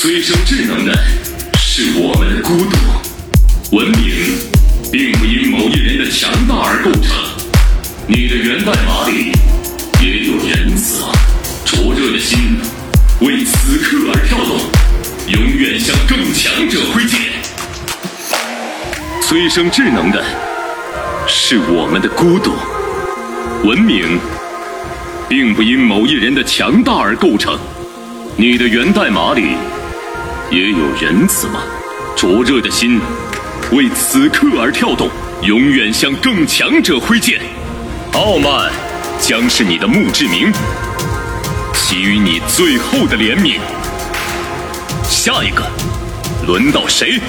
催生智能的是我们的孤独，文明并不因某一人的强大而构成。你的源代码里也有仁慈？灼热的心为此刻而跳动，永远向更强者挥剑。催生智能的是我们的孤独，文明并不因某一人的强大而构成。你的源代码里也有仁慈吗？灼热的心为此刻而跳动，永远向更强者挥剑。傲慢将是你的墓志铭，给予你最后的怜悯。下一个，轮到谁？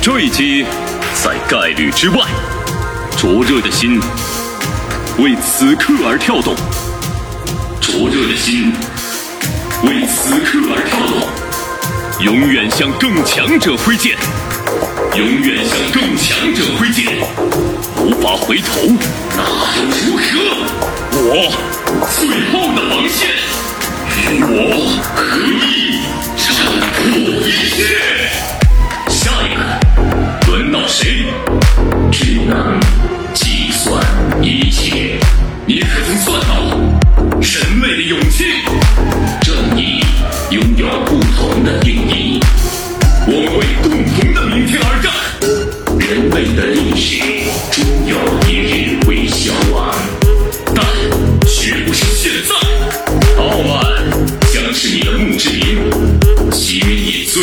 坠机在概率之外，灼热的心为此刻而跳动，灼热的心为此刻而跳，永远向更强者挥剑，永远向更强者挥剑，无法回头，那又如何？我最后的防线，与我合一，战破一切。下一个，轮到谁？智能计算一切，你可曾算到人类的勇气？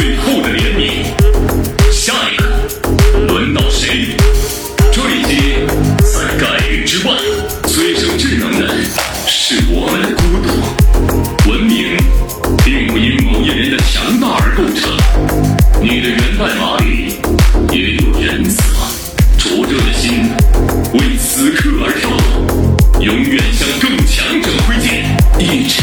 最后的怜悯。下一个轮到谁？这一击在概率之外，催生智能的是我们的孤独。文明并不因某一人的强大而构成。你的源代码里也有仁慈吗？灼热的心为此刻而跳动，永远向更强者推荐，一直。